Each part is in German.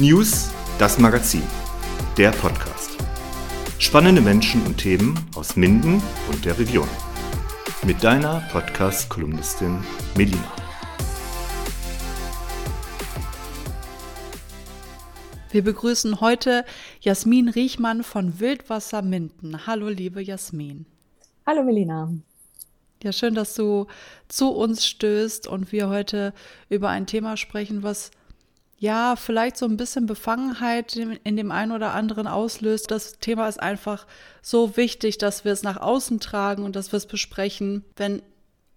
News, das Magazin, der Podcast. Spannende Menschen und Themen aus Minden und der Region. Mit deiner Podcast-Kolumnistin Melina. Wir begrüßen heute Jasmin Riechmann von Wildwasser Minden. Hallo, liebe Jasmin. Hallo, Melina. Ja, schön, dass du zu uns stößt und wir heute über ein Thema sprechen, was ja vielleicht so ein bisschen Befangenheit in dem einen oder anderen auslöst. Das Thema ist einfach so wichtig, dass wir es nach außen tragen und dass wir es besprechen. Wenn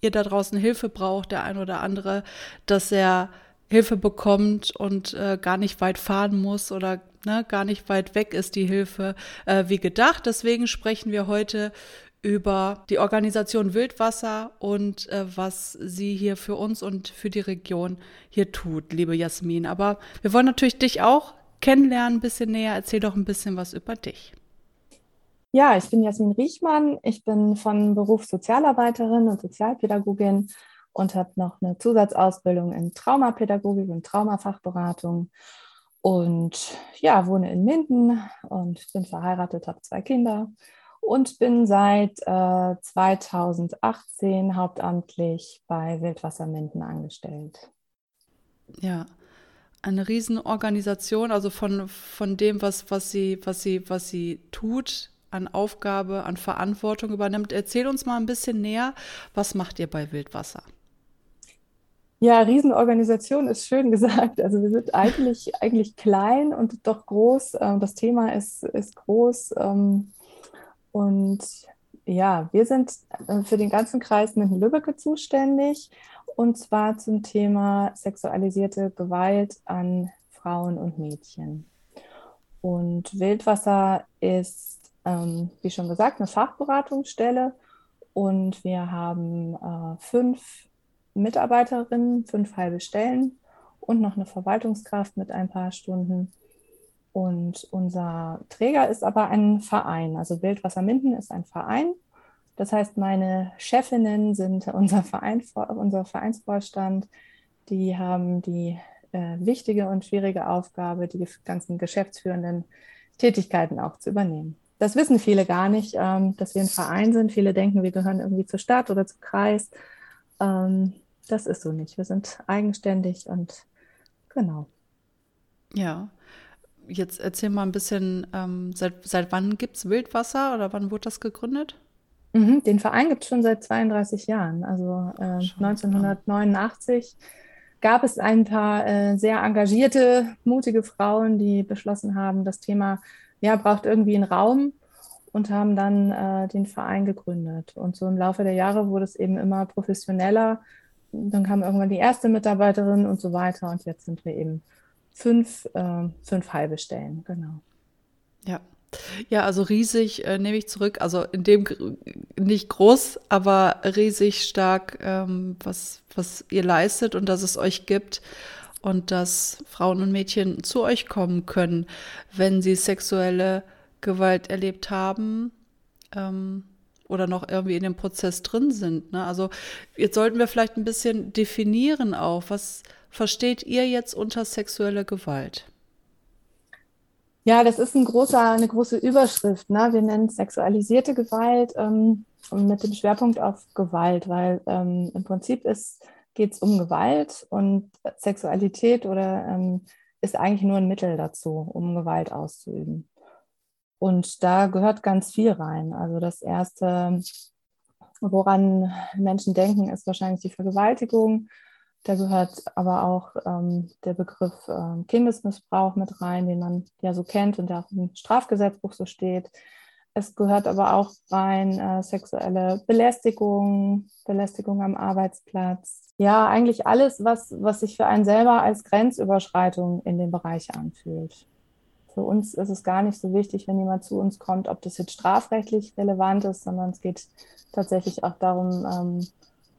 ihr da draußen Hilfe braucht, der ein oder andere, dass er Hilfe bekommt und äh, gar nicht weit fahren muss oder ne, gar nicht weit weg ist die Hilfe äh, wie gedacht. Deswegen sprechen wir heute über die Organisation Wildwasser und äh, was sie hier für uns und für die Region hier tut, liebe Jasmin. Aber wir wollen natürlich dich auch kennenlernen, ein bisschen näher. Erzähl doch ein bisschen was über dich. Ja, ich bin Jasmin Riechmann. Ich bin von Beruf Sozialarbeiterin und Sozialpädagogin und habe noch eine Zusatzausbildung in Traumapädagogik und Traumafachberatung. Und ja, wohne in Minden und bin verheiratet, habe zwei Kinder und bin seit äh, 2018 hauptamtlich bei Wildwasserminden angestellt. Ja, eine Riesenorganisation, also von, von dem, was, was, sie, was, sie, was sie tut, an Aufgabe, an Verantwortung übernimmt. Erzähl uns mal ein bisschen näher, was macht ihr bei Wildwasser? Ja, Riesenorganisation ist schön gesagt. Also wir sind eigentlich, eigentlich klein und doch groß. Ähm, das Thema ist, ist groß. Ähm, und ja, wir sind äh, für den ganzen Kreis Minden-Lübbecke zuständig und zwar zum Thema sexualisierte Gewalt an Frauen und Mädchen. Und Wildwasser ist, ähm, wie schon gesagt, eine Fachberatungsstelle und wir haben äh, fünf Mitarbeiterinnen, fünf halbe Stellen und noch eine Verwaltungskraft mit ein paar Stunden. Und unser Träger ist aber ein Verein. Also Wildwasser Minden ist ein Verein. Das heißt, meine Chefinnen sind unser, Verein, unser Vereinsvorstand. Die haben die äh, wichtige und schwierige Aufgabe, die ganzen geschäftsführenden Tätigkeiten auch zu übernehmen. Das wissen viele gar nicht, ähm, dass wir ein Verein sind. Viele denken, wir gehören irgendwie zur Stadt oder zum Kreis. Ähm, das ist so nicht. Wir sind eigenständig und genau. Ja, jetzt erzähl mal ein bisschen, ähm, seit, seit wann gibt es Wildwasser oder wann wurde das gegründet? Mhm, den Verein gibt es schon seit 32 Jahren. Also äh, 1989 gab es ein paar äh, sehr engagierte, mutige Frauen, die beschlossen haben, das Thema ja, braucht irgendwie einen Raum und haben dann äh, den Verein gegründet. Und so im Laufe der Jahre wurde es eben immer professioneller. Dann kam irgendwann die erste Mitarbeiterin und so weiter. Und jetzt sind wir eben fünf, äh, fünf halbe Stellen, genau. Ja. Ja, also riesig äh, nehme ich zurück. Also in dem nicht groß, aber riesig stark, ähm, was, was ihr leistet und dass es euch gibt und dass Frauen und Mädchen zu euch kommen können, wenn sie sexuelle Gewalt erlebt haben ähm, oder noch irgendwie in dem Prozess drin sind. Ne? Also jetzt sollten wir vielleicht ein bisschen definieren auch, was, versteht ihr jetzt unter sexuelle Gewalt? Ja, das ist ein großer, eine große Überschrift. Ne? Wir nennen es sexualisierte Gewalt ähm, mit dem Schwerpunkt auf Gewalt, weil ähm, im Prinzip geht es um Gewalt und Sexualität oder ähm, ist eigentlich nur ein Mittel dazu, um Gewalt auszuüben. Und da gehört ganz viel rein. Also das Erste, woran Menschen denken, ist wahrscheinlich die Vergewaltigung. Da gehört aber auch ähm, der Begriff äh, Kindesmissbrauch mit rein, den man ja so kennt und der auch im Strafgesetzbuch so steht. Es gehört aber auch rein äh, sexuelle Belästigung, Belästigung am Arbeitsplatz. Ja, eigentlich alles, was, was sich für einen selber als Grenzüberschreitung in dem Bereich anfühlt. Für uns ist es gar nicht so wichtig, wenn jemand zu uns kommt, ob das jetzt strafrechtlich relevant ist, sondern es geht tatsächlich auch darum, ähm,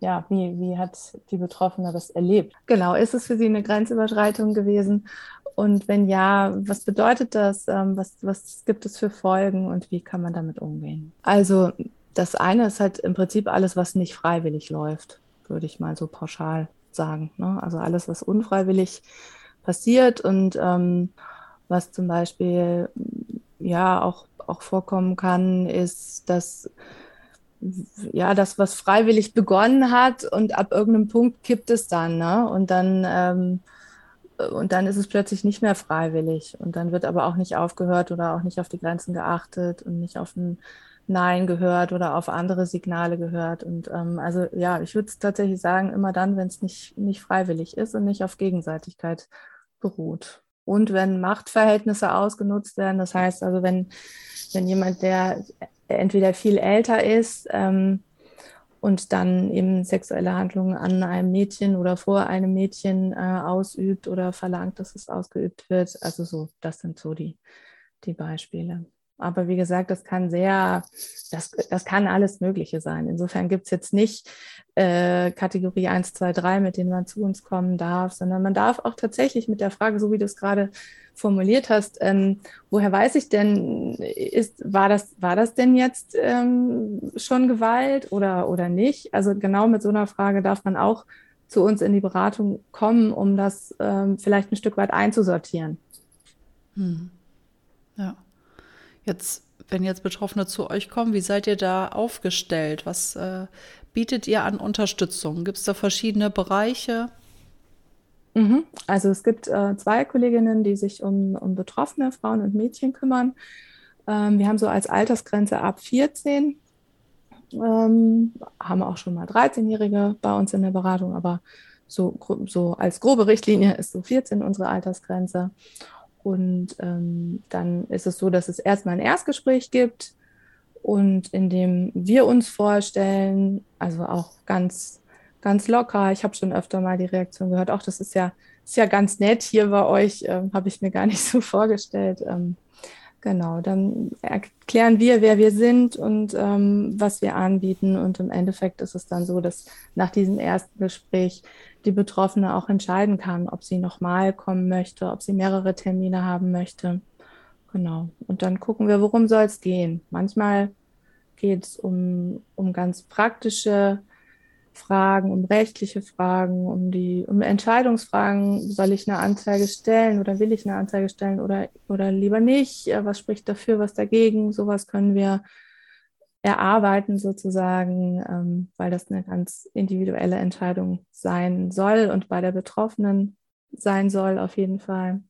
ja, wie, wie hat die Betroffene das erlebt? Genau, ist es für sie eine Grenzüberschreitung gewesen? Und wenn ja, was bedeutet das? Ähm, was, was gibt es für Folgen und wie kann man damit umgehen? Also das eine ist halt im Prinzip alles, was nicht freiwillig läuft, würde ich mal so pauschal sagen. Ne? Also alles, was unfreiwillig passiert und ähm, Was zum Beispiel ja auch, auch vorkommen kann, ist, dass ja, das, was freiwillig begonnen hat und ab irgendeinem Punkt kippt es dann, ne? Und dann, ähm, und dann ist es plötzlich nicht mehr freiwillig. Und dann wird aber auch nicht aufgehört oder auch nicht auf die Grenzen geachtet und nicht auf ein Nein gehört oder auf andere Signale gehört. Und ähm, also ja, ich würde tatsächlich sagen, immer dann, wenn es nicht, nicht freiwillig ist und nicht auf Gegenseitigkeit beruht. Und wenn Machtverhältnisse ausgenutzt werden, das heißt also, wenn, wenn jemand, der entweder viel älter ist ähm, und dann eben sexuelle Handlungen an einem Mädchen oder vor einem Mädchen äh, ausübt oder verlangt, dass es ausgeübt wird. Also so, das sind so die, die Beispiele. Aber wie gesagt, das kann sehr, das, das kann alles Mögliche sein. Insofern gibt es jetzt nicht äh, Kategorie 1, 2, 3, mit denen man zu uns kommen darf, sondern man darf auch tatsächlich mit der Frage, so wie du es gerade formuliert hast, ähm, woher weiß ich denn, ist, war, das, war das denn jetzt ähm, schon Gewalt oder, oder nicht? Also genau mit so einer Frage darf man auch zu uns in die Beratung kommen, um das ähm, vielleicht ein Stück weit einzusortieren. Hm. Ja. Jetzt, wenn jetzt Betroffene zu euch kommen, wie seid ihr da aufgestellt? Was äh, bietet ihr an Unterstützung? Gibt es da verschiedene Bereiche? Mhm. Also es gibt äh, zwei Kolleginnen, die sich um, um betroffene Frauen und Mädchen kümmern. Ähm, wir haben so als Altersgrenze ab 14, ähm, haben auch schon mal 13-Jährige bei uns in der Beratung, aber so, so als grobe Richtlinie ist so 14 unsere Altersgrenze. Und ähm, dann ist es so, dass es erstmal ein Erstgespräch gibt und in dem wir uns vorstellen, also auch ganz, ganz locker. Ich habe schon öfter mal die Reaktion gehört, auch das ist ja, ist ja ganz nett hier bei euch, ähm, habe ich mir gar nicht so vorgestellt. Ähm, genau, dann erklären wir, wer wir sind und ähm, was wir anbieten. Und im Endeffekt ist es dann so, dass nach diesem ersten Gespräch die Betroffene auch entscheiden kann, ob sie nochmal kommen möchte, ob sie mehrere Termine haben möchte. Genau. Und dann gucken wir, worum soll es gehen. Manchmal geht es um, um ganz praktische Fragen, um rechtliche Fragen, um die um Entscheidungsfragen. Soll ich eine Anzeige stellen oder will ich eine Anzeige stellen oder, oder lieber nicht? Was spricht dafür, was dagegen? Sowas können wir erarbeiten sozusagen, ähm, weil das eine ganz individuelle Entscheidung sein soll und bei der Betroffenen sein soll auf jeden Fall.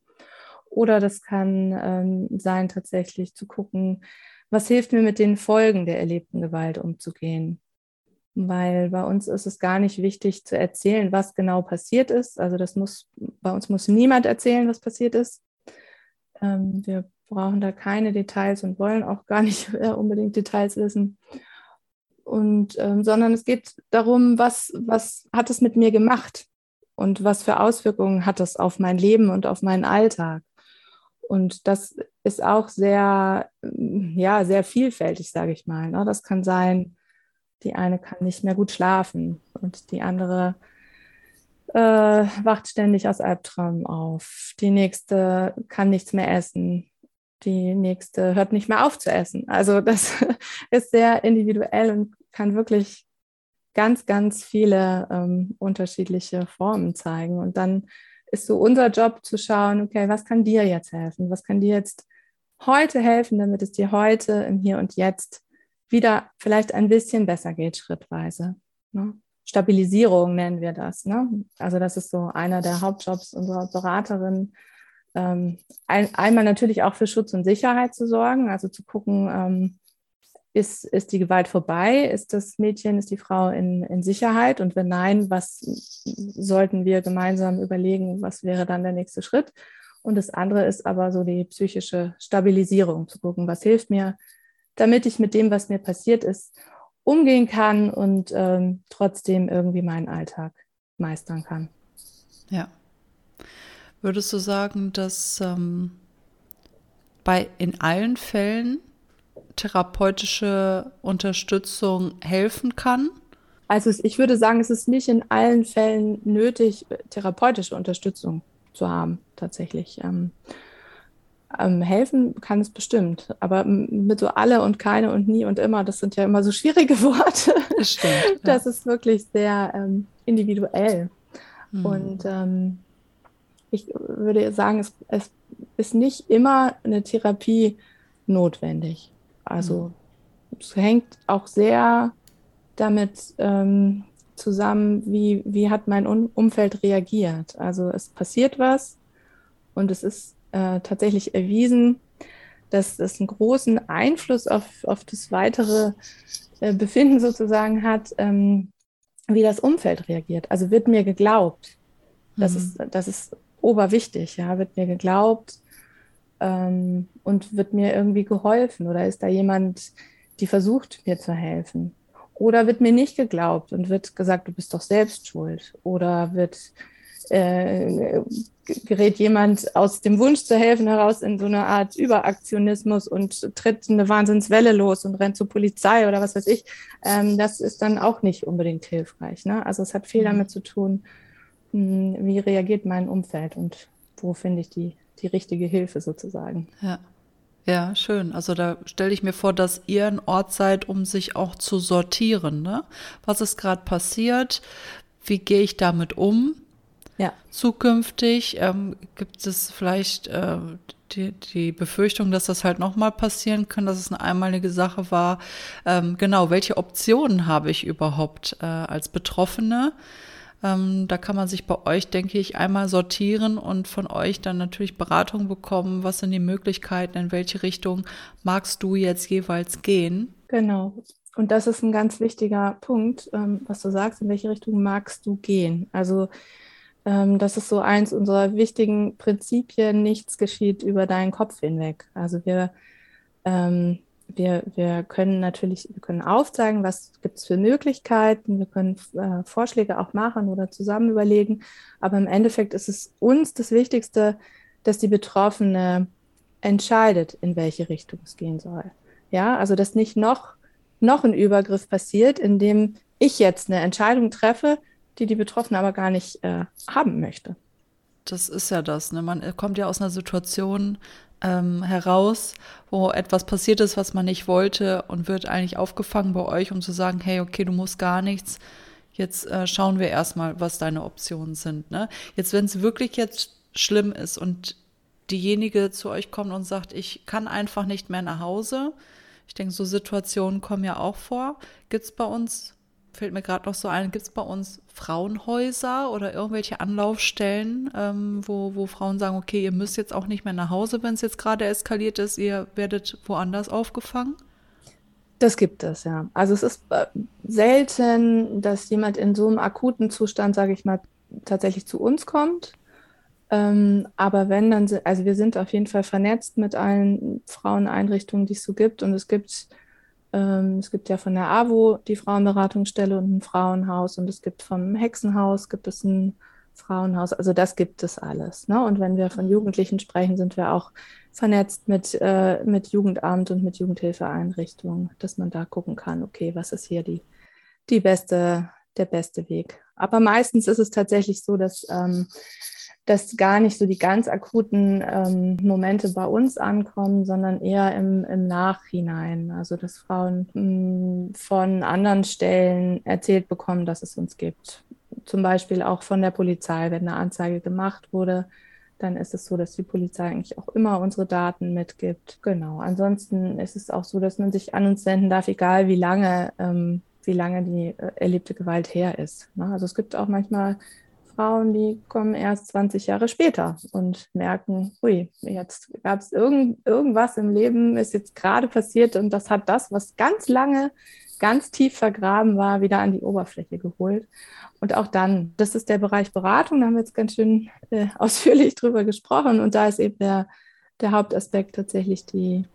Oder das kann ähm, sein, tatsächlich zu gucken, was hilft mir mit den Folgen der erlebten Gewalt umzugehen. Weil bei uns ist es gar nicht wichtig zu erzählen, was genau passiert ist. Also das muss, bei uns muss niemand erzählen, was passiert ist. Ähm, wir brauchen da keine Details und wollen auch gar nicht äh, unbedingt Details wissen. Und, ähm, sondern es geht darum, was, was hat es mit mir gemacht und was für Auswirkungen hat es auf mein Leben und auf meinen Alltag. Und das ist auch sehr, ja, sehr vielfältig, sage ich mal. Ne? Das kann sein, die eine kann nicht mehr gut schlafen und die andere äh, wacht ständig aus Albträumen auf. Die nächste kann nichts mehr essen die nächste hört nicht mehr auf zu essen. Also das ist sehr individuell und kann wirklich ganz, ganz viele ähm, unterschiedliche Formen zeigen. Und dann ist so unser Job zu schauen, okay, was kann dir jetzt helfen? Was kann dir jetzt heute helfen, damit es dir heute im Hier und Jetzt wieder vielleicht ein bisschen besser geht, schrittweise. Ne? Stabilisierung nennen wir das. Ne? Also das ist so einer der Hauptjobs unserer Beraterin, ähm, ein, einmal natürlich auch für Schutz und Sicherheit zu sorgen, also zu gucken, ähm, ist, ist die Gewalt vorbei? Ist das Mädchen, ist die Frau in, in Sicherheit? Und wenn nein, was sollten wir gemeinsam überlegen, was wäre dann der nächste Schritt? Und das andere ist aber so die psychische Stabilisierung, zu gucken, was hilft mir, damit ich mit dem, was mir passiert ist, umgehen kann und ähm, trotzdem irgendwie meinen Alltag meistern kann. Ja, Würdest du sagen, dass ähm, bei in allen Fällen therapeutische Unterstützung helfen kann? Also ich würde sagen, es ist nicht in allen Fällen nötig, therapeutische Unterstützung zu haben, tatsächlich. Ähm, ähm, helfen kann es bestimmt, aber mit so alle und keine und nie und immer, das sind ja immer so schwierige Worte. Das stimmt. Das ja. ist wirklich sehr ähm, individuell. Hm. Und ähm, ich würde sagen, es, es ist nicht immer eine Therapie notwendig. Also mhm. es hängt auch sehr damit ähm, zusammen, wie, wie hat mein Umfeld reagiert. Also es passiert was und es ist äh, tatsächlich erwiesen, dass das einen großen Einfluss auf, auf das weitere äh, Befinden sozusagen hat, ähm, wie das Umfeld reagiert. Also wird mir geglaubt. Das, mhm. ist, das ist oberwichtig, ja, wird mir geglaubt ähm, und wird mir irgendwie geholfen oder ist da jemand, die versucht, mir zu helfen? Oder wird mir nicht geglaubt und wird gesagt, du bist doch selbst schuld? Oder wird äh, gerät jemand aus dem Wunsch zu helfen heraus in so eine Art Überaktionismus und tritt eine Wahnsinnswelle los und rennt zur Polizei oder was weiß ich. Ähm, das ist dann auch nicht unbedingt hilfreich. Ne? Also es hat viel mhm. damit zu tun, wie reagiert mein Umfeld und wo finde ich die, die richtige Hilfe sozusagen. Ja. Ja, schön. Also da stelle ich mir vor, dass ihr ein Ort seid, um sich auch zu sortieren. Ne? Was ist gerade passiert? Wie gehe ich damit um? Ja. Zukünftig ähm, gibt es vielleicht äh, die, die Befürchtung, dass das halt nochmal passieren kann, dass es eine einmalige Sache war. Ähm, genau, welche Optionen habe ich überhaupt äh, als Betroffene? Ähm, da kann man sich bei euch, denke ich, einmal sortieren und von euch dann natürlich Beratung bekommen. Was sind die Möglichkeiten? In welche Richtung magst du jetzt jeweils gehen? Genau. Und das ist ein ganz wichtiger Punkt, ähm, was du sagst. In welche Richtung magst du gehen? Also, ähm, das ist so eins unserer wichtigen Prinzipien. Nichts geschieht über deinen Kopf hinweg. Also, wir ähm, wir, wir können natürlich, wir können aufzeigen, was gibt es für Möglichkeiten, wir können äh, Vorschläge auch machen oder zusammen überlegen, aber im Endeffekt ist es uns das Wichtigste, dass die Betroffene entscheidet, in welche Richtung es gehen soll. Ja, also dass nicht noch, noch ein Übergriff passiert, indem ich jetzt eine Entscheidung treffe, die die Betroffene aber gar nicht äh, haben möchte. Das ist ja das. Ne? Man kommt ja aus einer Situation, ähm, heraus, wo etwas passiert ist, was man nicht wollte und wird eigentlich aufgefangen bei euch, um zu sagen, hey, okay, du musst gar nichts. Jetzt äh, schauen wir erstmal, was deine Optionen sind. Ne? Jetzt, wenn es wirklich jetzt schlimm ist und diejenige zu euch kommt und sagt, ich kann einfach nicht mehr nach Hause. Ich denke, so Situationen kommen ja auch vor. Gibt es bei uns fällt mir gerade noch so ein, gibt es bei uns Frauenhäuser oder irgendwelche Anlaufstellen, ähm, wo, wo Frauen sagen, okay, ihr müsst jetzt auch nicht mehr nach Hause, wenn es jetzt gerade eskaliert ist, ihr werdet woanders aufgefangen? Das gibt es, ja. Also es ist äh, selten, dass jemand in so einem akuten Zustand, sage ich mal, tatsächlich zu uns kommt. Ähm, aber wenn, dann, also wir sind auf jeden Fall vernetzt mit allen Fraueneinrichtungen, die es so gibt. Und es gibt es gibt ja von der AWO die Frauenberatungsstelle und ein Frauenhaus und es gibt vom Hexenhaus gibt es ein Frauenhaus. Also das gibt es alles. Ne? Und wenn wir von Jugendlichen sprechen, sind wir auch vernetzt mit, äh, mit Jugendamt und mit Jugendhilfeeinrichtungen, dass man da gucken kann, okay, was ist hier die, die beste, der beste Weg. Aber meistens ist es tatsächlich so, dass ähm, dass gar nicht so die ganz akuten ähm, Momente bei uns ankommen, sondern eher im, im Nachhinein. Also dass Frauen mh, hm, von anderen Stellen erzählt bekommen, dass es uns gibt. Zum Beispiel auch von der Polizei, wenn eine Anzeige gemacht wurde, dann ist es so, dass die Polizei eigentlich auch immer unsere Daten mitgibt. Genau. Ansonsten ist es auch so, dass man sich an uns wenden darf, egal wie lange, ähm, wie lange die äh, erlebte Gewalt her ist. Ne? Also es gibt auch manchmal Frauen, die kommen erst 20 Jahre später und merken, hui, jetzt gab es irgend, irgendwas im Leben, ist jetzt gerade passiert und das hat das, was ganz lange, ganz tief vergraben war, wieder an die Oberfläche geholt. Und auch dann, das ist der Bereich Beratung, da haben wir jetzt ganz schön äh, ausführlich drüber gesprochen und da ist eben der, der Hauptaspekt tatsächlich die,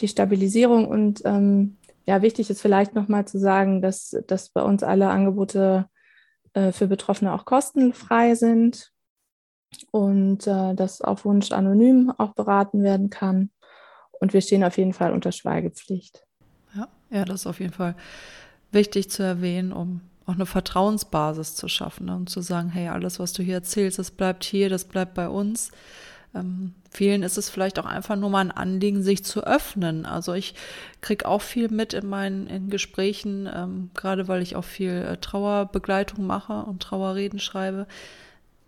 die Stabilisierung und ähm, ja, wichtig ist vielleicht nochmal zu sagen, dass, dass bei uns alle Angebote äh, für Betroffene auch kostenfrei sind und äh, das auf Wunsch anonym auch beraten werden kann. Und wir stehen auf jeden Fall unter Schweigepflicht. Ja, ja, das ist auf jeden Fall wichtig zu erwähnen, um auch eine Vertrauensbasis zu schaffen ne? und zu sagen, hey, alles, was du hier erzählst, das bleibt hier, das bleibt bei uns. Ähm, vielen ist es vielleicht auch einfach nur mal ein Anliegen, sich zu öffnen. Also ich kriege auch viel mit in meinen in Gesprächen, ähm, gerade weil ich auch viel äh, Trauerbegleitung mache und Trauerreden schreibe.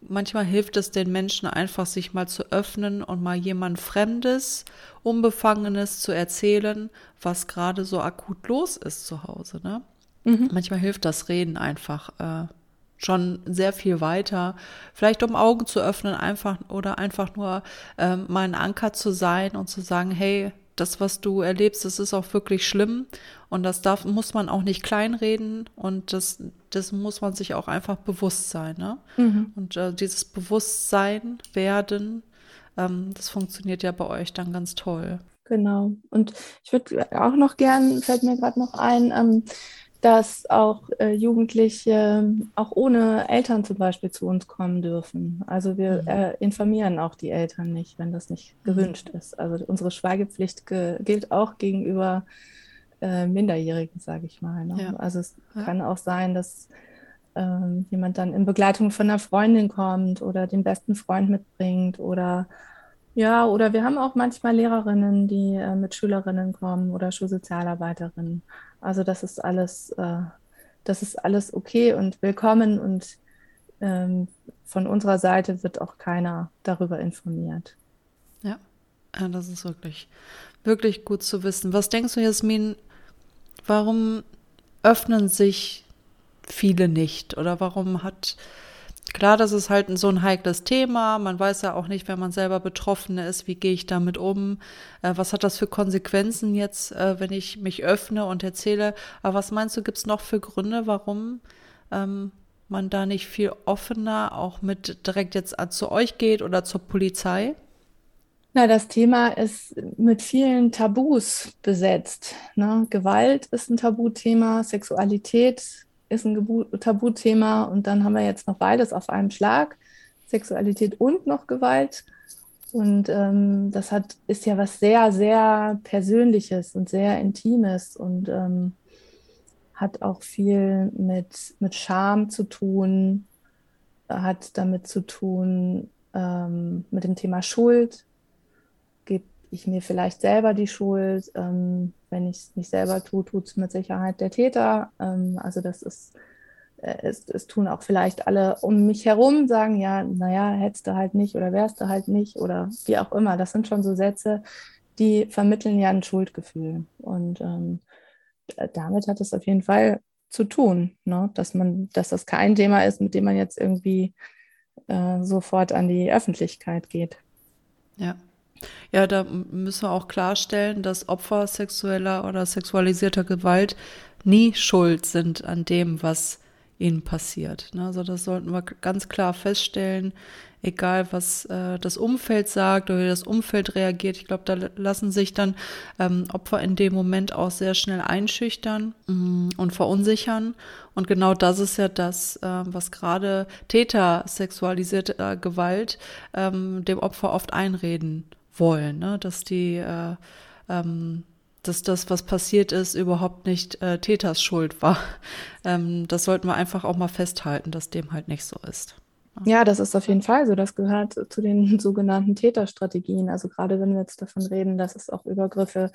manchmal hilft es den Menschen einfach, sich mal zu öffnen und mal jemand Fremdes, Unbefangenes zu erzählen, was gerade so akut los ist zu Hause. Ne? Mhm. Manchmal hilft das Reden einfach äh, schon sehr viel weiter. Vielleicht um Augen zu öffnen, einfach oder einfach nur ähm, mal ein Anker zu sein und zu sagen, hey, das, was du erlebst, das ist auch wirklich schlimm und das darf, muss man auch nicht kleinreden und das, das muss man sich auch einfach bewusst sein. Ne? Mhm. Und äh, dieses Bewusstsein werden, ähm, das funktioniert ja bei euch dann ganz toll. Genau. Und ich würde auch noch gern, fällt mir gerade noch ein, ähm, dass auch äh, Jugendliche auch ohne Eltern zum Beispiel zu uns kommen dürfen. Also wir mhm. äh, informieren auch die Eltern nicht, wenn das nicht gewünscht mhm. ist. Also unsere Schweigepflicht gilt auch gegenüber äh, Minderjährigen, sage ich mal. Ne? Ja. Also es ja. kann auch sein, dass ähm, jemand dann in Begleitung von einer Freundin kommt oder den besten Freund mitbringt oder ja, oder wir haben auch manchmal Lehrerinnen, die äh, mit Schülerinnen kommen oder Schulsozialarbeiterinnen. Also das ist alles, äh, das ist alles okay und willkommen und ähm, von unserer Seite wird auch keiner darüber informiert. Ja, ja das ist wirklich, wirklich gut zu wissen. Was denkst du, Jasmin, warum öffnen sich viele nicht oder warum hat Klar, das ist halt so ein heikles Thema. Man weiß ja auch nicht, wenn man selber Betroffene ist, wie gehe ich damit um? Äh, was hat das für Konsequenzen jetzt, äh, wenn ich mich öffne und erzähle? Aber was meinst du, gibt es noch für Gründe, warum ähm, man da nicht viel offener auch mit direkt jetzt zu euch geht oder zur Polizei? Na, das Thema ist mit vielen Tabus besetzt. Ne? Gewalt ist ein Tabuthema, Sexualität ist ein Tabuthema und dann haben wir jetzt noch beides auf einem Schlag, Sexualität und noch Gewalt. Und ähm, das hat, ist ja was sehr, sehr Persönliches und sehr Intimes und ähm, hat auch viel mit, mit Scham zu tun, hat damit zu tun ähm, mit dem Thema Schuld. Ich mir vielleicht selber die Schuld? Ähm, wenn ich es nicht selber tue, tut es mit Sicherheit der Täter. Ähm, also das ist, äh, es, es, tun auch vielleicht alle um mich herum, sagen, ja, naja, hättest du halt nicht oder wärst du halt nicht oder wie auch immer. Das sind schon so Sätze, die vermitteln ja ein Schuldgefühl. Und ähm, damit hat es auf jeden Fall zu tun, ne? dass man, dass das kein Thema ist, mit dem man jetzt irgendwie äh, sofort an die Öffentlichkeit geht. Ja. Ja, da müssen wir auch klarstellen, dass Opfer sexueller oder sexualisierter Gewalt nie schuld sind an dem, was ihnen passiert. Ne? Also das sollten wir ganz klar feststellen, egal was äh, das Umfeld sagt oder wie das Umfeld reagiert. Ich glaube, da lassen sich dann ähm, Opfer in dem Moment auch sehr schnell einschüchtern mm, und verunsichern. Und genau das ist ja das, äh, was gerade Täter sexualisierter Gewalt ähm, dem Opfer oft einreden wollen, ne? dass die, äh, ähm, dass das, was passiert ist, überhaupt nicht äh, Täters Schuld war. Ähm, das sollten wir einfach auch mal festhalten, dass dem halt nicht so ist. Ja, das ist auf jeden Fall so. Das gehört zu den sogenannten Täterstrategien. Also gerade wenn wir jetzt davon reden, dass es auch Übergriffe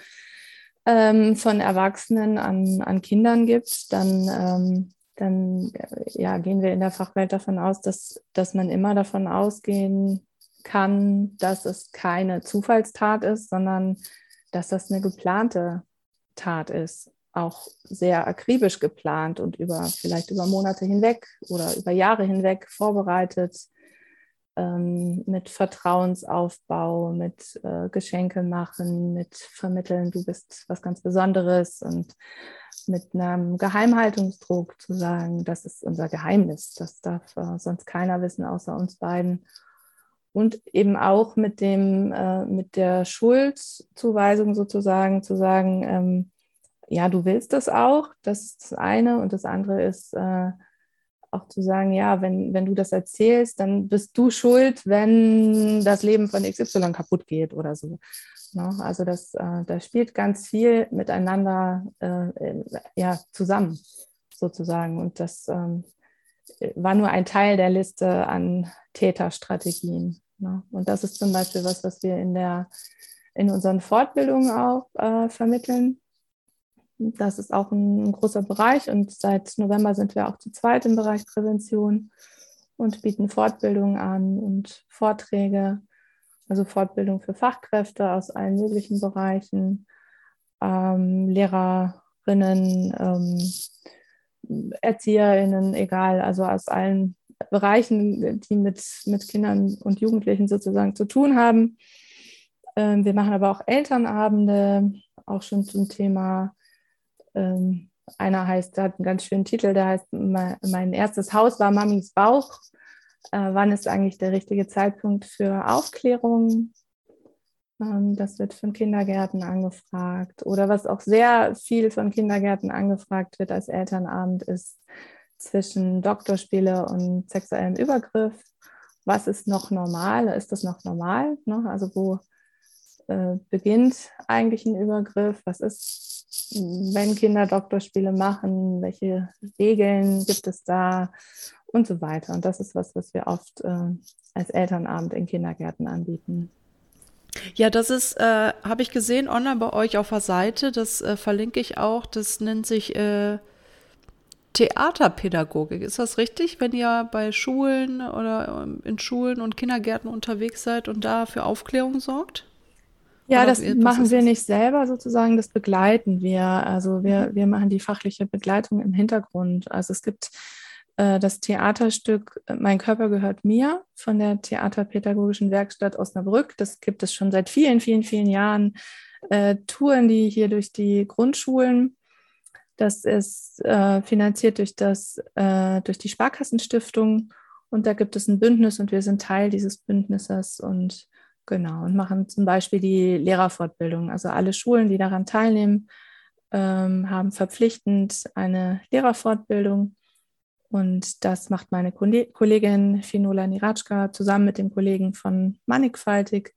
ähm, von Erwachsenen an, an Kindern gibt, dann, ähm, dann ja, gehen wir in der Fachwelt davon aus, dass, dass man immer davon ausgehen kann, dass es keine Zufallstat ist, sondern dass das eine geplante Tat ist. Auch sehr akribisch geplant und über vielleicht über Monate hinweg oder über Jahre hinweg vorbereitet, ähm, mit Vertrauensaufbau, mit äh, Geschenke machen, mit Vermitteln, du bist was ganz Besonderes und mit einem Geheimhaltungsdruck zu sagen, das ist unser Geheimnis, das darf äh, sonst keiner wissen außer uns beiden und eben auch mit dem äh, mit der Schuldzuweisung sozusagen zu sagen, ähm, ja, du willst das auch, das ist das eine und das andere ist äh, auch zu sagen, ja, wenn, wenn du das erzählst, dann bist du schuld, wenn das Leben von XY kaputt geht oder so. Ne? Also das, äh, da spielt ganz viel miteinander äh, ja, zusammen sozusagen und das ähm, war nur ein Teil der Liste an Täterstrategien. Ne? Und das ist zum Beispiel was, was wir in, der, in unseren Fortbildungen auch äh, vermitteln. Das ist auch ein, großer Bereich und seit November sind wir auch zu zweit im Bereich Prävention. und bieten Fortbildungen an und Vorträge, also Fortbildung für Fachkräfte aus allen möglichen Bereichen, ähm, Lehrerinnen, ähm, ErzieherInnen, egal, also aus allen Bereichen, die mit, mit Kindern und Jugendlichen sozusagen zu tun haben. Ähm, wir machen aber auch Elternabende, auch schon zum Thema. Ähm, einer heißt, hat einen ganz schönen Titel, der heißt Mein erstes Haus war Mamis Bauch. Äh, wann ist eigentlich der richtige Zeitpunkt für Aufklärung? Ähm, das wird von Kindergärten angefragt. Oder was auch sehr viel von Kindergärten angefragt wird als Elternabend, ist zwischen Doktorspiele und sexuellem Übergriff. Was ist noch normal? Ist das noch normal? Ne? Also wo äh, beginnt eigentlich ein Übergriff? Was ist, wenn Kinder Doktorspiele machen? Welche Regeln gibt es da? Und so weiter. Und das ist was, was wir oft äh, als Elternabend in Kindergärten anbieten. Ja, das ist, äh, habe ich gesehen online bei euch auf der Seite. Das äh, verlinke ich auch. Das nennt sich äh, Theaterpädagogik. Ist das richtig, wenn ihr bei Schulen oder ähm, in Schulen und Kindergärten unterwegs seid und da für Aufklärung sorgt? Ja, oder das machen wir nicht selber sozusagen, das begleiten wir. Also wir, wir machen die fachliche Begleitung im Hintergrund. Also es gibt äh, das Theaterstück äh, Mein Körper gehört mir von der Theaterpädagogischen Werkstatt Osnabrück. Das gibt es schon seit vielen, vielen, vielen Jahren. Äh, Touren, die hier durch die Grundschulen das ist äh, finanziert durch, das, äh, durch die Sparkassenstiftung und da gibt es ein Bündnis und wir sind Teil dieses Bündnisses und genau und machen zum Beispiel die Lehrerfortbildung. Also alle Schulen, die daran teilnehmen, ähm, haben verpflichtend eine Lehrerfortbildung und das macht meine Kollegin Finola Niratschka zusammen mit dem Kollegen von Mannigfaltig.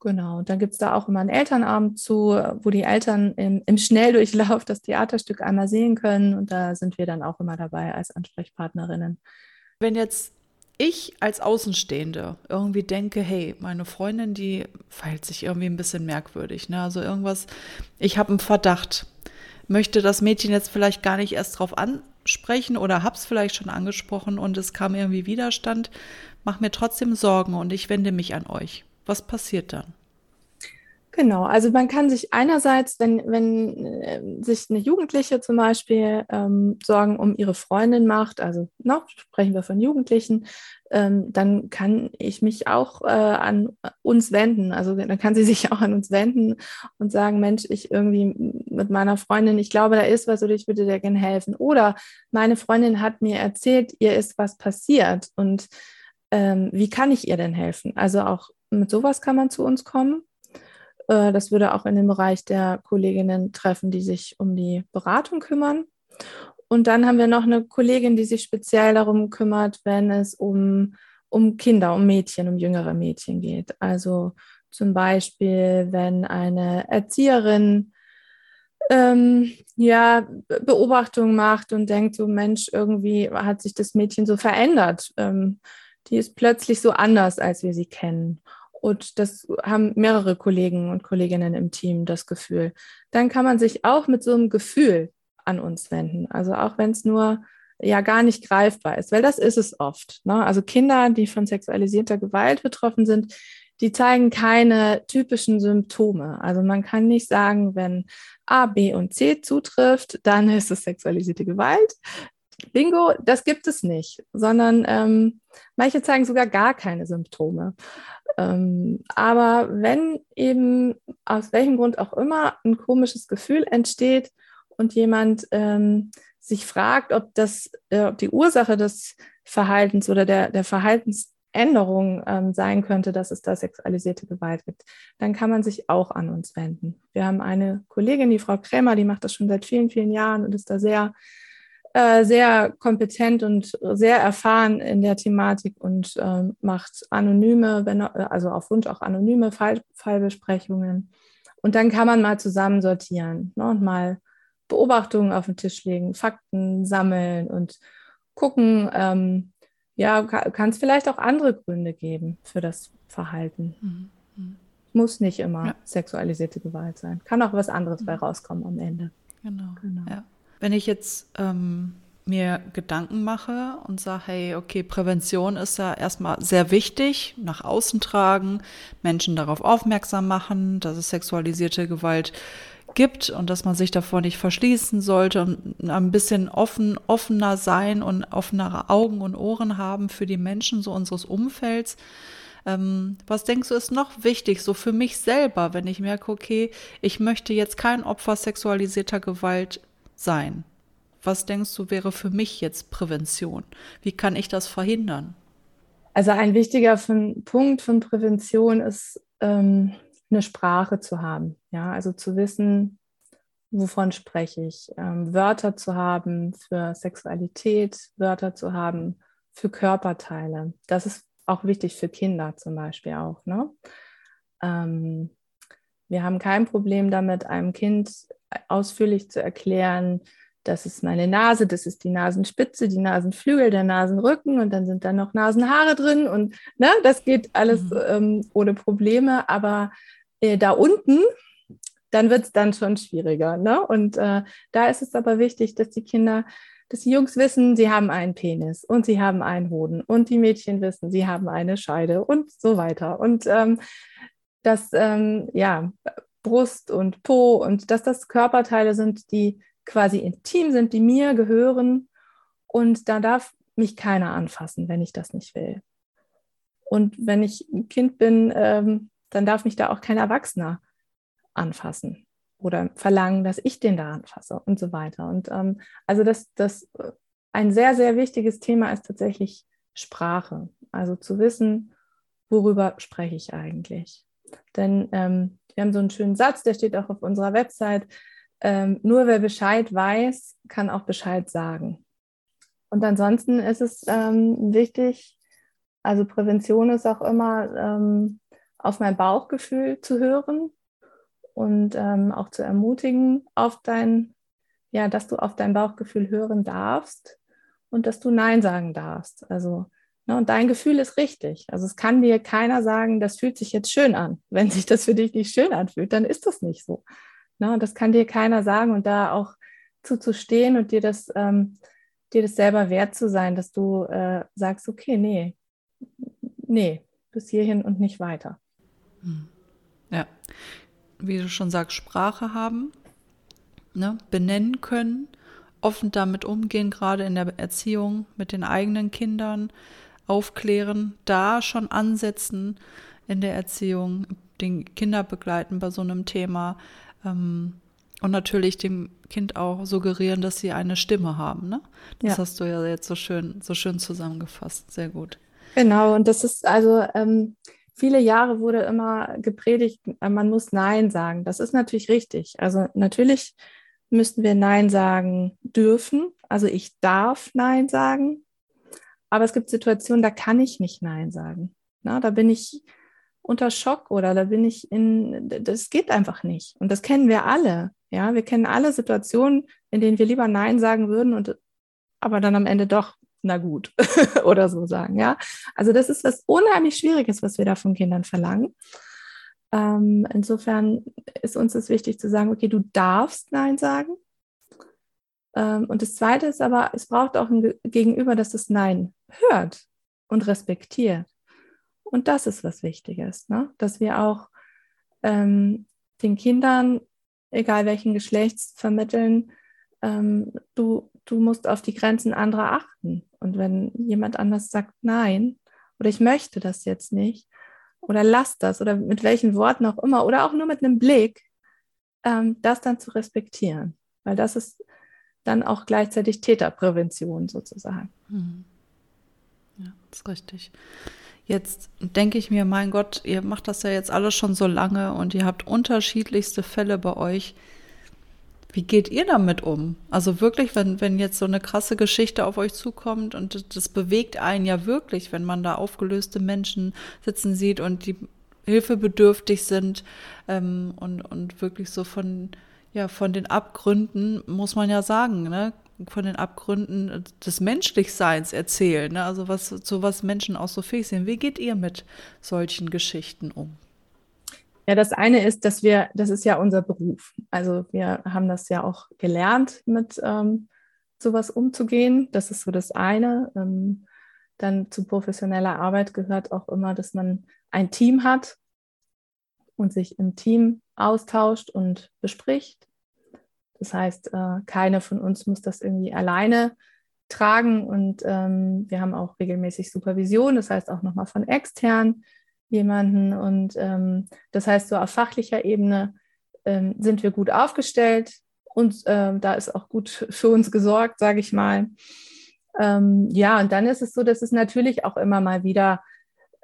Genau, dann gibt es da auch immer einen Elternabend zu, wo die Eltern im, im, Schnelldurchlauf das Theaterstück einmal sehen können. Und da sind wir dann auch immer dabei als Ansprechpartnerinnen. Wenn jetzt ich als Außenstehende irgendwie denke, hey, meine Freundin, die verhält sich irgendwie ein bisschen merkwürdig. Ne? Also irgendwas, ich habe einen Verdacht, möchte das Mädchen jetzt vielleicht gar nicht erst drauf ansprechen oder habe es vielleicht schon angesprochen und es kam irgendwie Widerstand, mach mir trotzdem Sorgen und ich wende mich an euch. Was passiert dann? Genau, also man kann sich einerseits, wenn, wenn äh, sich eine Jugendliche zum Beispiel ähm, Sorgen um ihre Freundin macht, also noch sprechen wir von Jugendlichen, ähm, dann kann ich mich auch äh, an uns wenden. Also dann kann sie sich auch an uns wenden und sagen, Mensch, ich irgendwie mit meiner Freundin, ich glaube, da ist was oder ich würde dir gerne helfen. Oder meine Freundin hat mir erzählt, ihr ist was passiert und ähm, wie kann ich ihr denn helfen? Also auch mit sowas kann man zu uns kommen. Äh, das würde auch in den Bereich der Kolleginnen treffen, die sich um die Beratung kümmern. Und dann haben wir noch eine Kollegin, die sich speziell darum kümmert, wenn es um, um Kinder, um Mädchen, um jüngere Mädchen geht. Also zum Beispiel, wenn eine Erzieherin ähm, ja, Beobachtungen macht und denkt, so Mensch, irgendwie hat sich das Mädchen so verändert. Ähm, die ist plötzlich so anders, als wir sie kennen. Und das haben mehrere Kollegen und Kolleginnen im Team das Gefühl. Dann kann man sich auch mit so einem Gefühl an uns wenden. Also auch wenn es nur ja gar nicht greifbar ist, weil das ist es oft. Ne? Also Kinder, die von sexualisierter Gewalt betroffen sind, die zeigen keine typischen Symptome. Also man kann nicht sagen, wenn A, B und C zutrifft, dann ist es sexualisierte Gewalt. Bingo, das gibt es nicht, sondern ähm, manche zeigen sogar gar keine Symptome. Ähm, aber wenn eben aus welchem Grund auch immer ein komisches Gefühl entsteht und jemand ähm, sich fragt, ob das, äh, ob die Ursache des Verhaltens oder der, der Verhaltensänderung ähm, sein könnte, dass es da sexualisierte Gewalt gibt, dann kann man sich auch an uns wenden. Wir haben eine Kollegin, die Frau Krämer, die macht das schon seit vielen, vielen Jahren und ist da sehr äh, sehr kompetent und sehr erfahren in der Thematik und äh, macht anonyme, wenn, also auf Wunsch auch anonyme Fall, Fallbesprechungen. Und dann kann man mal zusammen sortieren ne, und mal Beobachtungen auf den Tisch legen, Fakten sammeln und gucken, ähm, ja, kann es vielleicht auch andere Gründe geben für das Verhalten. Mhm. mhm. Muss nicht immer ja. sexualisierte Gewalt sein. Kann auch was anderes mhm. bei rauskommen am Ende. Genau. genau. Ja. Wenn ich jetzt ähm, mir Gedanken mache und sage, hey, okay, Prävention ist ja erstmal sehr wichtig, nach außen tragen, Menschen darauf aufmerksam machen, dass es sexualisierte Gewalt gibt und dass man sich davor nicht verschließen sollte und ein bisschen offen, offener sein und offenere Augen und Ohren haben für die Menschen so unseres Umfelds. Ähm, was denkst du ist noch wichtig, so für mich selber, wenn ich merke, okay, ich möchte jetzt kein Opfer sexualisierter Gewalt sein? Was denkst du wäre für mich jetzt Prävention? Wie kann ich das verhindern? Also ein wichtiger Punkt von Prävention ist, ähm, eine Sprache zu haben. Ja, also zu wissen, wovon spreche ich, ähm, Wörter zu haben für Sexualität, Wörter zu haben für Körperteile. Das ist auch wichtig für Kinder zum Beispiel auch. Ne? Ähm, wir haben kein Problem damit, einem Kind ausführlich zu erklären, das ist meine Nase, das ist die Nasenspitze, die Nasenflügel, der Nasenrücken und dann sind da noch Nasenhaare drin und ne, das geht alles mhm. ähm, ohne Probleme, aber äh, da unten, dann wird es dann schon schwieriger. Ne? Und äh, da ist es aber wichtig, dass die Kinder, dass die Jungs wissen, sie haben einen Penis und sie haben einen Hoden und die Mädchen wissen, sie haben eine Scheide und so weiter. Und ähm, dass ähm, ja Brust und Po und dass das Körperteile sind, die quasi intim sind, die mir gehören. Und da darf mich keiner anfassen, wenn ich das nicht will. Und wenn ich ein Kind bin, ähm, dann darf mich da auch kein Erwachsener anfassen oder verlangen, dass ich den da anfasse und so weiter. Und ähm, also das, das ein sehr, sehr wichtiges Thema ist tatsächlich Sprache. Also zu wissen, worüber spreche ich eigentlich. Denn ähm, wir haben so einen schönen Satz, der steht auch auf unserer Website ähm, nur wer Bescheid weiß, kann auch Bescheid sagen. Und ansonsten ist es ähm, wichtig, also Prävention ist auch immer ähm, auf mein Bauchgefühl zu hören und ähm, auch zu ermutigen, auf dein, ja, dass du auf dein Bauchgefühl hören darfst und dass du Nein sagen darfst. Also und dein Gefühl ist richtig. Also es kann dir keiner sagen, das fühlt sich jetzt schön an. Wenn sich das für dich nicht schön anfühlt, dann ist das nicht so. Ne? Und das kann dir keiner sagen und da auch zuzustehen und dir das, ähm, dir das selber wert zu sein, dass du äh, sagst, okay, nee, nee, bis hierhin und nicht weiter. Hm. Ja, wie du schon sagst, Sprache haben, ne? benennen können, offen damit umgehen, gerade in der Erziehung mit den eigenen Kindern, aufklären, da schon ansetzen in der Erziehung, den Kinder begleiten bei so einem Thema, ähm, und natürlich dem Kind auch suggerieren, dass sie eine Stimme haben. Ne? Das ja. hast du ja jetzt so schön, so schön zusammengefasst. Sehr gut. Genau, und das ist also ähm, viele Jahre wurde immer gepredigt, äh, man muss Nein sagen. Das ist natürlich richtig. Also natürlich müssten wir Nein sagen dürfen. Also ich darf Nein sagen. Aber es gibt Situationen, da kann ich nicht Nein sagen. Na, da bin ich unter Schock oder da bin ich in, das geht einfach nicht. Und das kennen wir alle. Ja, wir kennen alle Situationen, in denen wir lieber Nein sagen würden und aber dann am Ende doch, na gut, oder so sagen. Ja, also das ist was unheimlich Schwieriges, was wir da von Kindern verlangen. Ähm, insofern ist uns das wichtig zu sagen, okay, du darfst Nein sagen. Ähm, und das Zweite ist aber, es braucht auch ein Gegenüber, das das Nein hört und respektiert. Und das ist was Wichtiges, ne? dass wir auch ähm, den Kindern, egal welchen Geschlechts, vermitteln, ähm, du, du musst auf die Grenzen anderer achten. Und wenn jemand anders sagt Nein oder ich möchte das jetzt nicht oder lass das oder mit welchen Worten auch immer oder auch nur mit einem Blick, ähm, das dann zu respektieren. Weil das ist dann auch gleichzeitig Täterprävention sozusagen. Hm. Ja, das ist richtig. Jetzt denke ich mir, mein Gott, ihr macht das ja jetzt alles schon so lange und ihr habt unterschiedlichste Fälle bei euch. Wie geht ihr damit um? Also wirklich, wenn, wenn jetzt so eine krasse Geschichte auf euch zukommt und das bewegt einen ja wirklich, wenn man da aufgelöste Menschen sitzen sieht und die hilfebedürftig sind ähm, und, und wirklich so von, ja, von den Abgründen, muss man ja sagen, ne, von den Abgründen des Menschlichseins erzählen, ne? also was, zu was Menschen auch so fähig sind. Wie geht ihr mit solchen Geschichten um? Ja, das eine ist, dass wir, das ist ja unser Beruf. Also wir haben das ja auch gelernt mit ähm, sowas umzugehen. Das ist so das eine. Ähm, dann zu professioneller Arbeit gehört auch immer, dass man ein Team hat und sich im Team austauscht und bespricht. Das heißt, äh, keine von uns muss das irgendwie alleine tragen und ähm, wir haben auch regelmäßig Supervision, das heißt auch nochmal von extern jemanden und ähm, das heißt, so auf fachlicher Ebene ähm, sind wir gut aufgestellt und da ist auch gut für uns gesorgt, sage ich mal. Ja, und dann ist es so, dass es natürlich auch immer mal wieder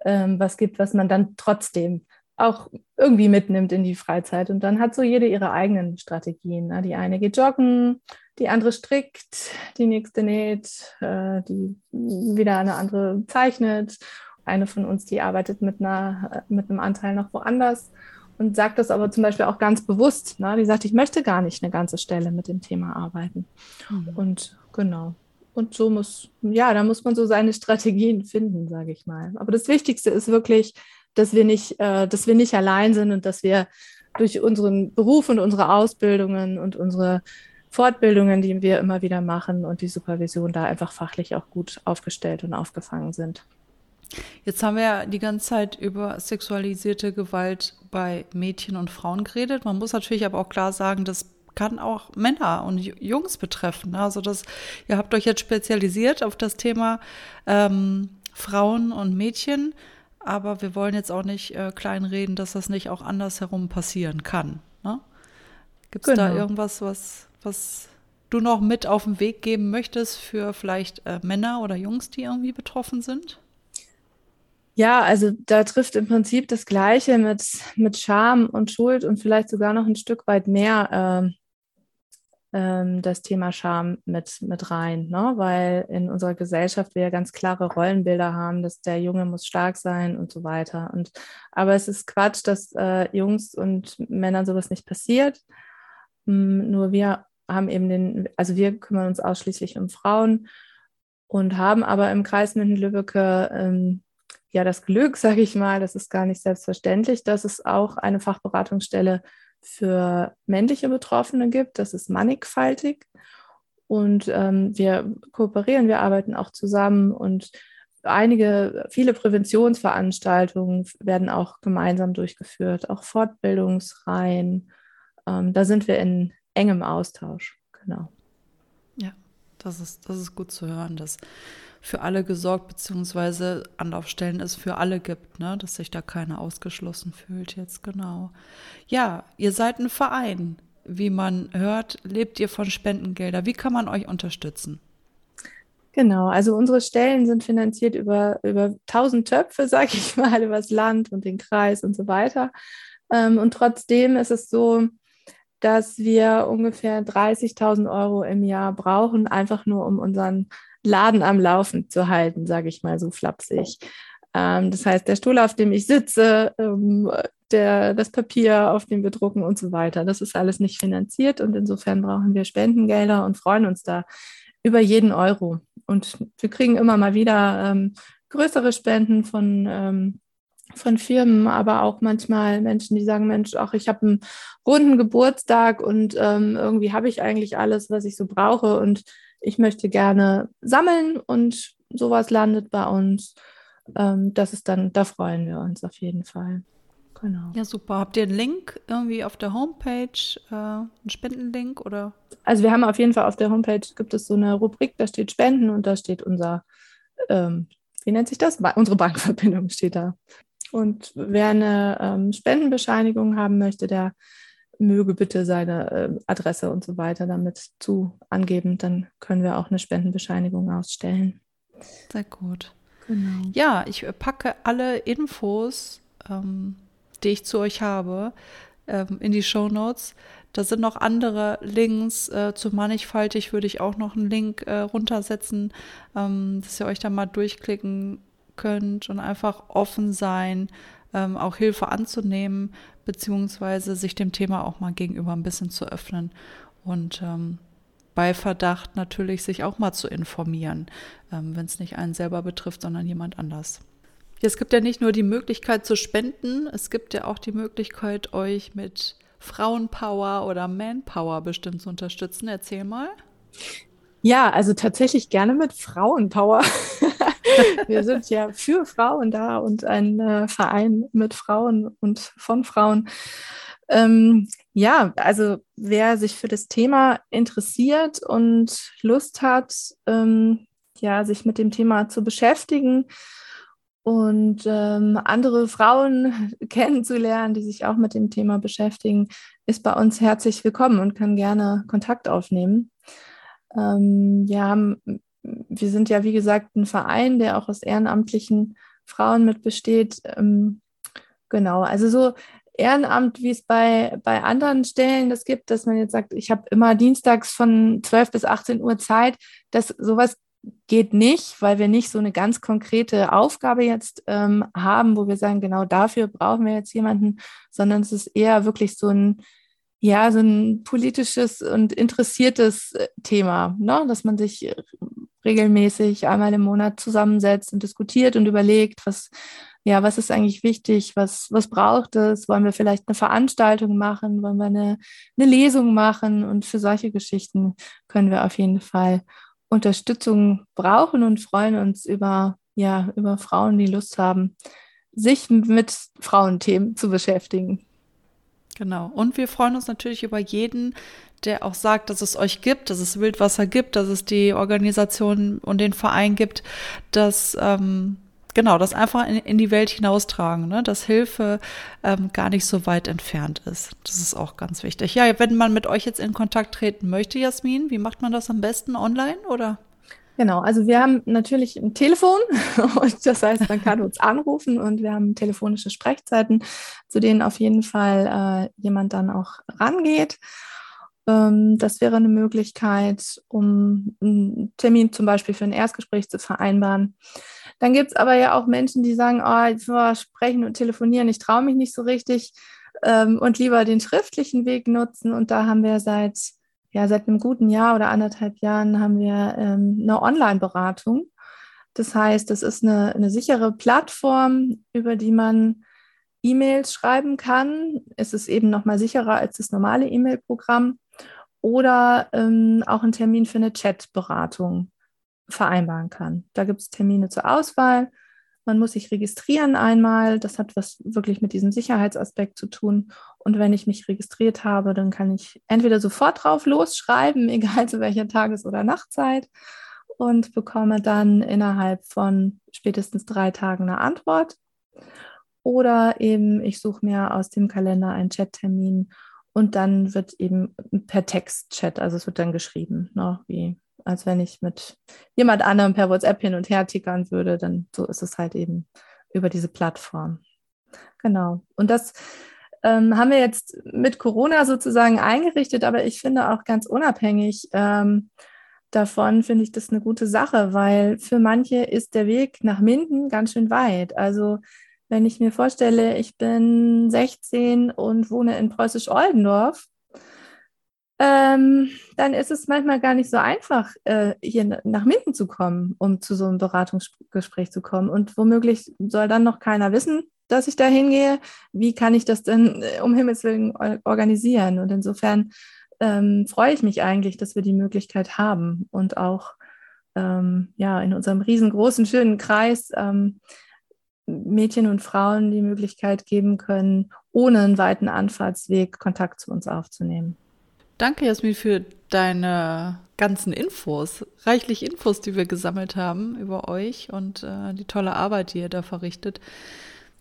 was gibt, was man dann trotzdem auch irgendwie mitnimmt in die Freizeit. Und dann hat so jede ihre eigenen Strategien. Ne? Die eine geht joggen, die andere strickt, die nächste näht, äh, die wieder eine andere zeichnet. Eine von uns, die arbeitet mit, einer, äh, mit einem Anteil noch woanders und sagt das aber zum Beispiel auch ganz bewusst. Ne? Die sagt, ich möchte gar nicht eine ganze Stelle mit dem Thema arbeiten. Mhm. Und genau. Und so muss, ja, da muss man so seine Strategien finden, sage ich mal. Aber das Wichtigste ist wirklich, dass wir nicht, äh, dass wir nicht allein sind und dass wir durch unseren Beruf und unsere Ausbildungen und unsere Fortbildungen, die wir immer wieder machen und die Supervision da einfach fachlich auch gut aufgestellt und aufgefangen sind. Jetzt haben wir ja die ganze Zeit über sexualisierte Gewalt bei Mädchen und Frauen geredet. Man muss natürlich aber auch klar sagen, das kann auch Männer und Jungs betreffen. Also das, ihr habt euch jetzt spezialisiert auf das Thema ähm, Frauen und Mädchen aber wir wollen jetzt auch nicht äh, kleinreden, dass das nicht auch andersherum passieren kann. Ne? Gibt es genau. da irgendwas, was, was du noch mit auf den Weg geben möchtest für vielleicht äh, Männer oder Jungs, die irgendwie betroffen sind? Ja, also da trifft im Prinzip das Gleiche mit, mit Scham und Schuld und vielleicht sogar noch ein Stück weit mehr äh, ähm, das Thema Scham mit, mit rein, ne? weil in unserer Gesellschaft wir ja ganz klare Rollenbilder haben, dass der Junge muss stark sein und so weiter. Und, aber es ist Quatsch, dass äh, Jungs und Männern sowas nicht passiert. Ähm, nur wir haben eben den, also wir kümmern uns ausschließlich um Frauen und haben aber im Kreis Minden-Lübbecke ähm, ja das Glück, sage ich mal, das ist gar nicht selbstverständlich, dass es auch eine Fachberatungsstelle gibt für männliche Betroffene gibt. Das ist mannigfaltig. Und ähm, wir kooperieren, wir arbeiten auch zusammen und einige, viele Präventionsveranstaltungen werden auch gemeinsam durchgeführt, auch Fortbildungsreihen. Ähm, da sind wir in engem Austausch. Genau. Ja, das ist, das ist gut zu hören, dass für alle gesorgt, beziehungsweise Anlaufstellen es für alle gibt, ne? dass sich da keiner ausgeschlossen fühlt jetzt, genau. Ja, ihr seid ein Verein. Wie man hört, lebt ihr von Spendengelder. Wie kann man euch unterstützen? Genau, also unsere Stellen sind finanziert über, über 1000 Töpfe, sage ich mal, über das Land und den Kreis und so weiter. Ähm, und trotzdem ist es so, dass wir ungefähr 30.000 Euro im Jahr brauchen, einfach nur um unseren Laden am Laufen zu halten, sage ich mal so flapsig. Ähm, das heißt, der Stuhl, auf dem ich sitze, ähm, der, das Papier, auf dem wir drucken und so weiter, das ist alles nicht finanziert und insofern brauchen wir Spendengelder und freuen uns da über jeden Euro. Und wir kriegen immer mal wieder ähm, größere Spenden von ähm, von Firmen, aber auch manchmal Menschen, die sagen, Mensch, ach, ich habe einen runden Geburtstag und ähm, irgendwie habe ich eigentlich alles, was ich so brauche und ich möchte gerne sammeln und sowas landet bei uns. Ähm, das ist dann, da freuen wir uns auf jeden Fall. Genau. Ja, super. Habt ihr einen Link irgendwie auf der Homepage, äh, einen Spendenlink oder? Also wir haben auf jeden Fall auf der Homepage gibt es so eine Rubrik, da steht Spenden und da steht unser, ähm, wie nennt sich das? Unsere Bankverbindung steht da. Und wer eine ähm, Spendenbescheinigung haben möchte, der möge bitte seine äh, Adresse und so weiter damit zu angeben. Dann können wir auch eine Spendenbescheinigung ausstellen. Sehr gut. Genau. Ja, ich packe alle Infos, ähm, die ich zu euch habe, ähm, in die Show Notes. Da sind noch andere Links äh, zu mannigfaltig, würde ich auch noch einen Link äh, runtersetzen, ähm, dass ihr euch da mal durchklicken könnt und einfach offen sein, ähm, auch Hilfe anzunehmen, beziehungsweise sich dem Thema auch mal gegenüber ein bisschen zu öffnen und ähm, bei Verdacht natürlich sich auch mal zu informieren, ähm, wenn es nicht einen selber betrifft, sondern jemand anders. Es gibt ja nicht nur die Möglichkeit zu spenden, es gibt ja auch die Möglichkeit, euch mit Frauenpower oder Manpower bestimmt zu unterstützen. Erzähl mal. Ja, also tatsächlich gerne mit Frauenpower. Wir sind ja für Frauen da und ein äh, Verein mit Frauen und von Frauen. Ähm, ja, also wer sich für das Thema interessiert und Lust hat, ähm, ja, sich mit dem Thema zu beschäftigen und ähm, andere Frauen kennenzulernen, die sich auch mit dem Thema beschäftigen, ist bei uns herzlich willkommen und kann gerne Kontakt aufnehmen. Ähm, wir haben, wir sind ja wie gesagt ein Verein, der auch aus ehrenamtlichen Frauen mit besteht. Ähm, genau, also so Ehrenamt, wie es bei, bei anderen Stellen das gibt, dass man jetzt sagt, ich habe immer dienstags von 12 bis 18 Uhr Zeit, dass sowas geht nicht, weil wir nicht so eine ganz konkrete Aufgabe jetzt ähm, haben, wo wir sagen, genau dafür brauchen wir jetzt jemanden, sondern es ist eher wirklich so ein, ja, so ein politisches und interessiertes äh, Thema, ne? dass man sich regelmäßig einmal im Monat zusammensetzt und diskutiert und überlegt, was, ja, was ist eigentlich wichtig, was, was braucht es, wollen wir vielleicht eine Veranstaltung machen, wollen wir eine, eine Lesung machen und für solche Geschichten können wir auf jeden Fall Unterstützung brauchen und freuen uns über, ja, über Frauen, die Lust haben, sich mit Frauenthemen zu beschäftigen. Genau. Und wir freuen uns natürlich über jeden, der auch sagt, dass es euch gibt, dass es Wildwasser gibt, dass es die Organisation und den Verein gibt, dass ähm, genau, das einfach in, in die Welt hinaustragen, ne? dass Hilfe ähm, gar nicht so weit entfernt ist. Das ist auch ganz wichtig. Ja, wenn man mit euch jetzt in Kontakt treten möchte, Jasmin, wie macht man das am besten online oder? Genau, also wir haben natürlich ein Telefon und das heißt, man kann uns anrufen und wir haben telefonische Sprechzeiten, zu denen auf jeden Fall äh, jemand dann auch rangeht. Ähm, das wäre eine Möglichkeit, um einen Termin zum Beispiel für ein Erstgespräch zu vereinbaren. Dann gibt es aber ja auch Menschen, die sagen, oh, sprechen und telefonieren, ich traue mich nicht so richtig ähm, und lieber den schriftlichen Weg nutzen. Und da haben wir seit, ja, seit einem guten Jahr oder anderthalb Jahren haben wir ähm, eine Online-Beratung. Das heißt, es ist eine, eine sichere Plattform, über die man E-Mails schreiben kann. Es ist eben nochmal sicherer als das normale E-Mail-Programm. Oder ähm, auch ein Termin für eine Chat-Beratung vereinbaren kann. Da gibt es Termine zur Auswahl. Man muss sich registrieren einmal. Das hat was wirklich mit diesem Sicherheitsaspekt zu tun. Und wenn ich mich registriert habe, dann kann ich entweder sofort drauf losschreiben, egal zu welcher Tages- oder Nachtzeit, und bekomme dann innerhalb von spätestens drei Tagen eine Antwort. Oder eben ich suche mir aus dem Kalender einen Chattermin und dann wird eben per Textchat, also es wird dann geschrieben, ne, wie als wenn ich mit jemand anderem per WhatsApp hin und her tickern würde. Dann so ist es halt eben über diese Plattform. Genau. Und das ähm, haben wir jetzt mit Corona sozusagen eingerichtet, aber ich finde auch ganz unabhängig ähm, davon, finde ich das eine gute Sache, weil für manche ist der Weg nach Minden ganz schön weit. Also wenn ich mir vorstelle, ich bin 16 und wohne in Preußisch-Oldendorf, ähm, dann ist es manchmal gar nicht so einfach, äh, hier nach Minden zu kommen, um zu so einem Beratungsgespräch zu kommen. Und womöglich soll dann noch keiner wissen, dass ich da hingehe. Wie kann ich das denn äh, um Himmels Willen organisieren? Und insofern ähm, freue ich mich eigentlich, dass wir die Möglichkeit haben und auch ähm, ja, in unserem riesengroßen, schönen Kreis ähm, Mädchen und Frauen die Möglichkeit geben können, ohne einen weiten Anfahrtsweg Kontakt zu uns aufzunehmen. Danke, Jasmin, für deine ganzen Infos, reichlich Infos, die wir gesammelt haben über euch und äh, die tolle Arbeit, die ihr da verrichtet.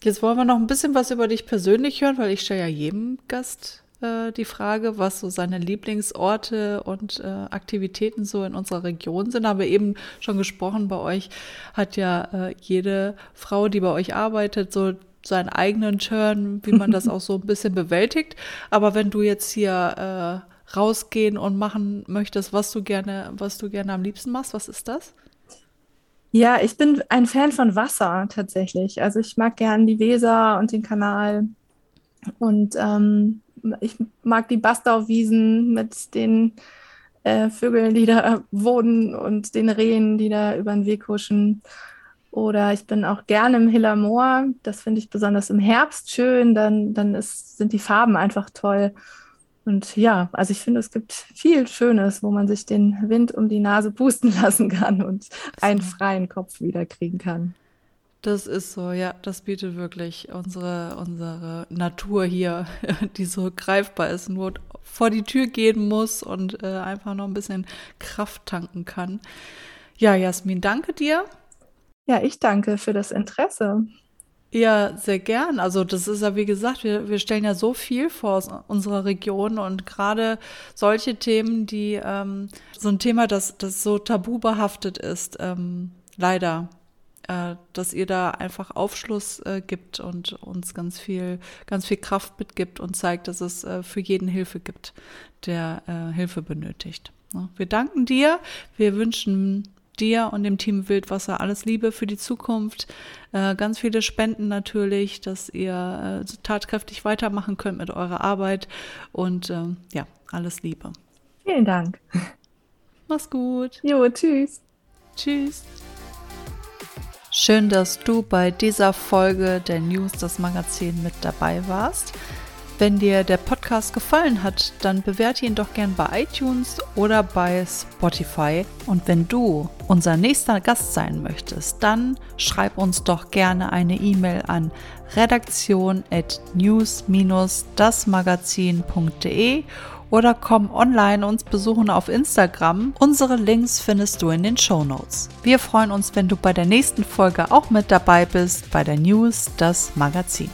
Jetzt wollen wir noch ein bisschen was über dich persönlich hören, weil ich stelle ja jedem Gast äh, die Frage, was so seine Lieblingsorte und äh, Aktivitäten so in unserer Region sind. Aber eben schon gesprochen, bei euch hat ja äh, jede Frau, die bei euch arbeitet, so seinen eigenen Turn, wie man das auch so ein bisschen bewältigt. Aber wenn du jetzt hier äh, rausgehen und machen möchtest, was du gerne, was du gerne am liebsten machst? Was ist das? Ja, ich bin ein Fan von Wasser tatsächlich. Also ich mag gern die Weser und den Kanal. Und ähm, ich mag die Bastauwiesen mit den äh, Vögeln, die da wohnen und den Rehen, die da über den Weg huschen. Oder ich bin auch gerne im Hiller Moor. Das finde ich besonders im Herbst schön. Dann, dann ist, sind die Farben einfach toll. Und ja, also ich finde, es gibt viel Schönes, wo man sich den Wind um die Nase pusten lassen kann und einen freien Kopf wieder kriegen kann. Das ist so, ja, das bietet wirklich unsere, unsere Natur hier, die so greifbar ist, nur vor die Tür gehen muss und äh, einfach noch ein bisschen Kraft tanken kann. Ja, Jasmin, danke dir. Ja, ich danke für das Interesse. Ja, sehr gern. Also das ist ja, wie gesagt, wir, wir stellen ja so viel vor aus unserer Region und gerade solche Themen, die ähm, so ein Thema, das, das so tabu behaftet ist, ähm, leider äh, dass ihr da einfach Aufschluss äh, gibt und uns ganz viel, ganz viel Kraft mitgibt und zeigt, dass es äh, für jeden Hilfe gibt, der äh, Hilfe benötigt. Ne? Wir danken dir. Wir wünschen dir und dem Team Wildwasser alles Liebe für die Zukunft. Äh, ganz viele Spenden natürlich, dass ihr äh, tatkräftig weitermachen könnt mit eurer Arbeit. Und ähm, ja, alles Liebe. Vielen Dank. Mach's gut. Jo, tschüss. Tschüss. Schön, dass du bei dieser Folge der News das Magazin mit dabei warst. Wenn dir der Podcast gefallen hat, dann bewerte ihn doch gern bei iTunes oder bei Spotify. Und wenn du unser nächster Gast sein möchtest, dann schreib uns doch gerne eine E-Mail an redaktion at news-dasmagazin.de oder komm online uns besuchen auf Instagram. Unsere Links findest du in den Show Notes. Wir freuen uns, wenn du bei der nächsten Folge auch mit dabei bist bei der News, das Magazin.